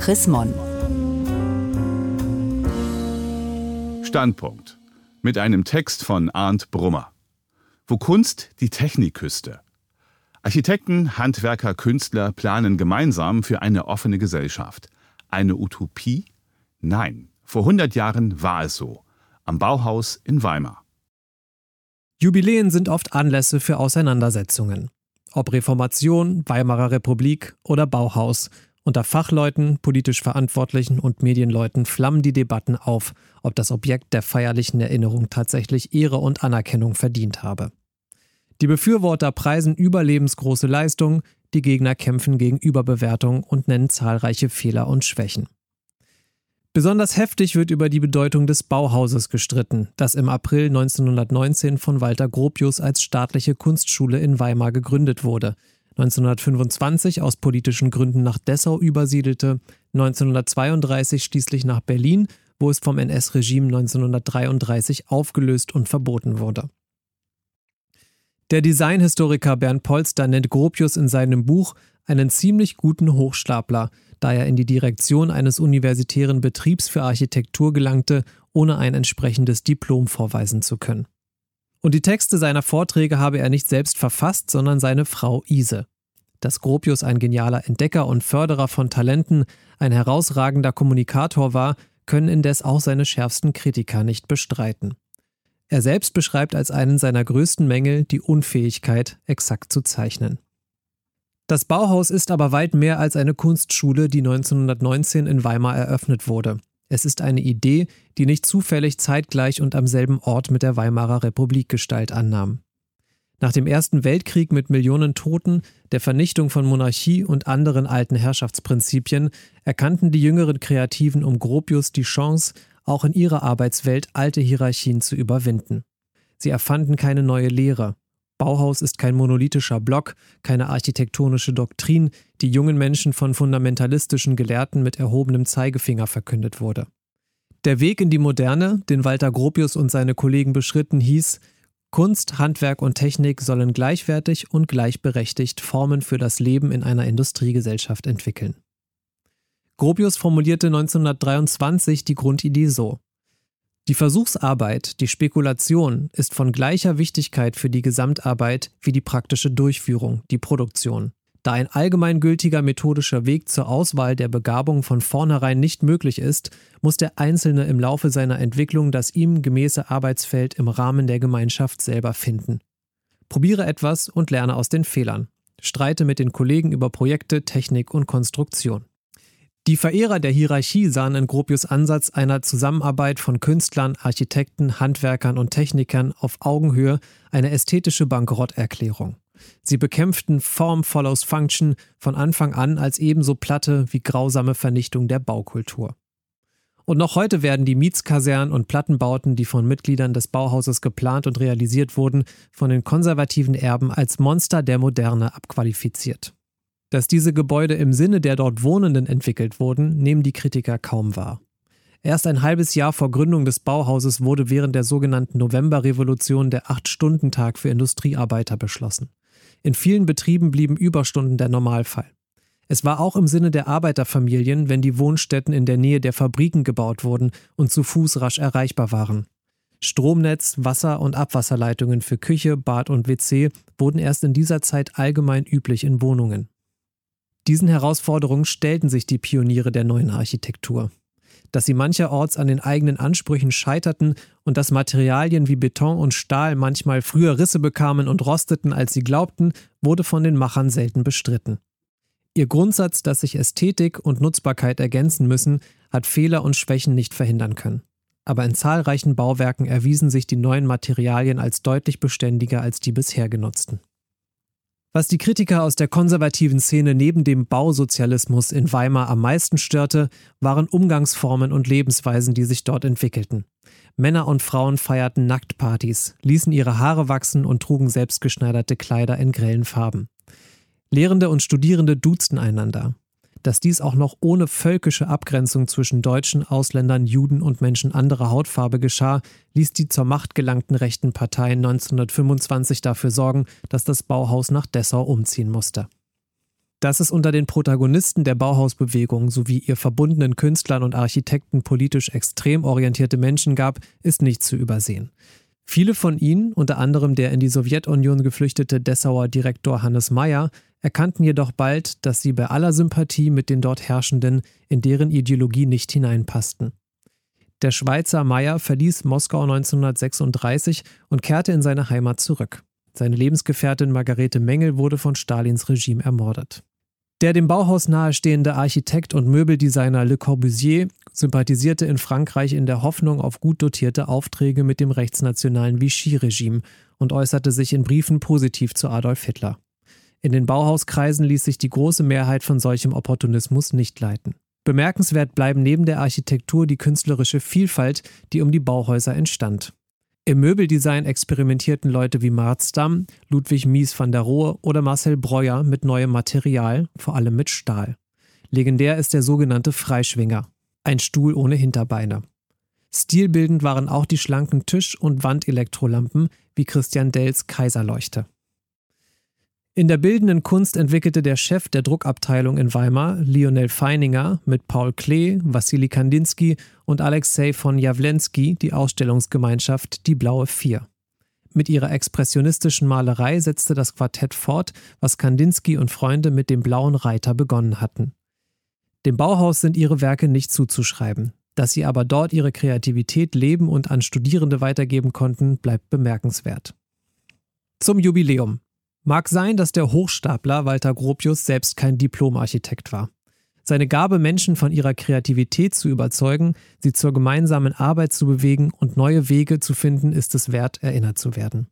Chris Mon. Standpunkt. Mit einem Text von Arndt Brummer. Wo Kunst die Technik küsste. Architekten, Handwerker, Künstler planen gemeinsam für eine offene Gesellschaft. Eine Utopie? Nein. Vor 100 Jahren war es so. Am Bauhaus in Weimar. Jubiläen sind oft Anlässe für Auseinandersetzungen. Ob Reformation, Weimarer Republik oder Bauhaus. Unter Fachleuten, politisch Verantwortlichen und Medienleuten flammen die Debatten auf, ob das Objekt der feierlichen Erinnerung tatsächlich Ehre und Anerkennung verdient habe. Die Befürworter preisen überlebensgroße Leistungen, die Gegner kämpfen gegen Überbewertung und nennen zahlreiche Fehler und Schwächen. Besonders heftig wird über die Bedeutung des Bauhauses gestritten, das im April 1919 von Walter Gropius als staatliche Kunstschule in Weimar gegründet wurde, 1925 aus politischen Gründen nach Dessau übersiedelte, 1932 schließlich nach Berlin, wo es vom NS-Regime 1933 aufgelöst und verboten wurde. Der Designhistoriker Bernd Polster nennt Gropius in seinem Buch einen ziemlich guten Hochstapler, da er in die Direktion eines universitären Betriebs für Architektur gelangte, ohne ein entsprechendes Diplom vorweisen zu können. Und die Texte seiner Vorträge habe er nicht selbst verfasst, sondern seine Frau Ise. Dass Gropius ein genialer Entdecker und Förderer von Talenten, ein herausragender Kommunikator war, können indes auch seine schärfsten Kritiker nicht bestreiten. Er selbst beschreibt als einen seiner größten Mängel die Unfähigkeit, exakt zu zeichnen. Das Bauhaus ist aber weit mehr als eine Kunstschule, die 1919 in Weimar eröffnet wurde. Es ist eine Idee, die nicht zufällig zeitgleich und am selben Ort mit der Weimarer Republik Gestalt annahm. Nach dem Ersten Weltkrieg mit Millionen Toten, der Vernichtung von Monarchie und anderen alten Herrschaftsprinzipien erkannten die jüngeren Kreativen um Gropius die Chance, auch in ihrer Arbeitswelt alte Hierarchien zu überwinden. Sie erfanden keine neue Lehre, Bauhaus ist kein monolithischer Block, keine architektonische Doktrin, die jungen Menschen von fundamentalistischen Gelehrten mit erhobenem Zeigefinger verkündet wurde. Der Weg in die Moderne, den Walter Gropius und seine Kollegen beschritten, hieß, Kunst, Handwerk und Technik sollen gleichwertig und gleichberechtigt Formen für das Leben in einer Industriegesellschaft entwickeln. Gropius formulierte 1923 die Grundidee so. Die Versuchsarbeit, die Spekulation ist von gleicher Wichtigkeit für die Gesamtarbeit wie die praktische Durchführung, die Produktion. Da ein allgemeingültiger methodischer Weg zur Auswahl der Begabung von vornherein nicht möglich ist, muss der Einzelne im Laufe seiner Entwicklung das ihm gemäße Arbeitsfeld im Rahmen der Gemeinschaft selber finden. Probiere etwas und lerne aus den Fehlern. Streite mit den Kollegen über Projekte, Technik und Konstruktion. Die Verehrer der Hierarchie sahen in Gropius Ansatz einer Zusammenarbeit von Künstlern, Architekten, Handwerkern und Technikern auf Augenhöhe eine ästhetische Bankrotterklärung. Sie bekämpften Form follows Function von Anfang an als ebenso platte wie grausame Vernichtung der Baukultur. Und noch heute werden die Mietskasernen und Plattenbauten, die von Mitgliedern des Bauhauses geplant und realisiert wurden, von den konservativen Erben als Monster der Moderne abqualifiziert. Dass diese Gebäude im Sinne der dort Wohnenden entwickelt wurden, nehmen die Kritiker kaum wahr. Erst ein halbes Jahr vor Gründung des Bauhauses wurde während der sogenannten Novemberrevolution der Acht-Stunden-Tag für Industriearbeiter beschlossen. In vielen Betrieben blieben Überstunden der Normalfall. Es war auch im Sinne der Arbeiterfamilien, wenn die Wohnstätten in der Nähe der Fabriken gebaut wurden und zu Fuß rasch erreichbar waren. Stromnetz, Wasser- und Abwasserleitungen für Küche, Bad und WC wurden erst in dieser Zeit allgemein üblich in Wohnungen. Diesen Herausforderungen stellten sich die Pioniere der neuen Architektur. Dass sie mancherorts an den eigenen Ansprüchen scheiterten und dass Materialien wie Beton und Stahl manchmal früher Risse bekamen und rosteten, als sie glaubten, wurde von den Machern selten bestritten. Ihr Grundsatz, dass sich Ästhetik und Nutzbarkeit ergänzen müssen, hat Fehler und Schwächen nicht verhindern können. Aber in zahlreichen Bauwerken erwiesen sich die neuen Materialien als deutlich beständiger als die bisher genutzten. Was die Kritiker aus der konservativen Szene neben dem Bausozialismus in Weimar am meisten störte, waren Umgangsformen und Lebensweisen, die sich dort entwickelten. Männer und Frauen feierten Nacktpartys, ließen ihre Haare wachsen und trugen selbstgeschneiderte Kleider in grellen Farben. Lehrende und Studierende duzten einander dass dies auch noch ohne völkische Abgrenzung zwischen Deutschen, Ausländern, Juden und Menschen anderer Hautfarbe geschah, ließ die zur Macht gelangten rechten Parteien 1925 dafür sorgen, dass das Bauhaus nach Dessau umziehen musste. Dass es unter den Protagonisten der Bauhausbewegung sowie ihr verbundenen Künstlern und Architekten politisch extrem orientierte Menschen gab, ist nicht zu übersehen. Viele von ihnen, unter anderem der in die Sowjetunion geflüchtete Dessauer Direktor Hannes Meyer, erkannten jedoch bald, dass sie bei aller Sympathie mit den dort Herrschenden in deren Ideologie nicht hineinpassten. Der Schweizer Meyer verließ Moskau 1936 und kehrte in seine Heimat zurück. Seine Lebensgefährtin Margarete Mengel wurde von Stalins Regime ermordet. Der dem Bauhaus nahestehende Architekt und Möbeldesigner Le Corbusier sympathisierte in Frankreich in der Hoffnung auf gut dotierte Aufträge mit dem rechtsnationalen Vichy-Regime und äußerte sich in Briefen positiv zu Adolf Hitler. In den Bauhauskreisen ließ sich die große Mehrheit von solchem Opportunismus nicht leiten. Bemerkenswert bleiben neben der Architektur die künstlerische Vielfalt, die um die Bauhäuser entstand. Im Möbeldesign experimentierten Leute wie Marz Damm, Ludwig Mies van der Rohe oder Marcel Breuer mit neuem Material, vor allem mit Stahl. Legendär ist der sogenannte Freischwinger, ein Stuhl ohne Hinterbeine. Stilbildend waren auch die schlanken Tisch- und Wandelektrolampen wie Christian Dells Kaiserleuchte. In der bildenden Kunst entwickelte der Chef der Druckabteilung in Weimar, Lionel Feininger, mit Paul Klee, Wassili Kandinsky und Alexei von Jawlensky die Ausstellungsgemeinschaft Die Blaue Vier. Mit ihrer expressionistischen Malerei setzte das Quartett fort, was Kandinsky und Freunde mit dem Blauen Reiter begonnen hatten. Dem Bauhaus sind ihre Werke nicht zuzuschreiben. Dass sie aber dort ihre Kreativität leben und an Studierende weitergeben konnten, bleibt bemerkenswert. Zum Jubiläum. Mag sein, dass der Hochstapler Walter Gropius selbst kein Diplomarchitekt war. Seine Gabe, Menschen von ihrer Kreativität zu überzeugen, sie zur gemeinsamen Arbeit zu bewegen und neue Wege zu finden, ist es wert, erinnert zu werden.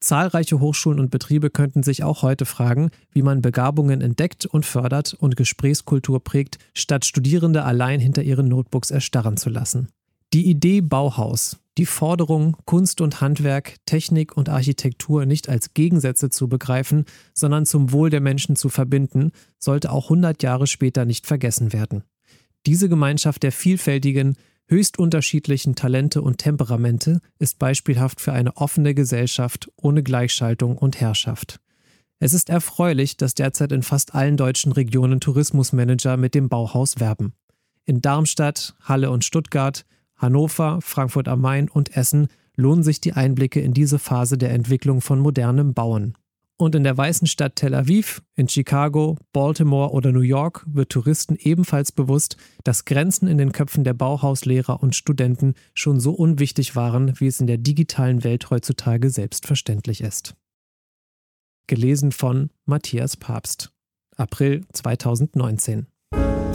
Zahlreiche Hochschulen und Betriebe könnten sich auch heute fragen, wie man Begabungen entdeckt und fördert und Gesprächskultur prägt, statt Studierende allein hinter ihren Notebooks erstarren zu lassen. Die Idee Bauhaus, die Forderung, Kunst und Handwerk, Technik und Architektur nicht als Gegensätze zu begreifen, sondern zum Wohl der Menschen zu verbinden, sollte auch 100 Jahre später nicht vergessen werden. Diese Gemeinschaft der vielfältigen, höchst unterschiedlichen Talente und Temperamente ist beispielhaft für eine offene Gesellschaft ohne Gleichschaltung und Herrschaft. Es ist erfreulich, dass derzeit in fast allen deutschen Regionen Tourismusmanager mit dem Bauhaus werben. In Darmstadt, Halle und Stuttgart Hannover, Frankfurt am Main und Essen lohnen sich die Einblicke in diese Phase der Entwicklung von modernem Bauen. Und in der weißen Stadt Tel Aviv, in Chicago, Baltimore oder New York wird Touristen ebenfalls bewusst, dass Grenzen in den Köpfen der Bauhauslehrer und Studenten schon so unwichtig waren, wie es in der digitalen Welt heutzutage selbstverständlich ist. Gelesen von Matthias Papst. April 2019.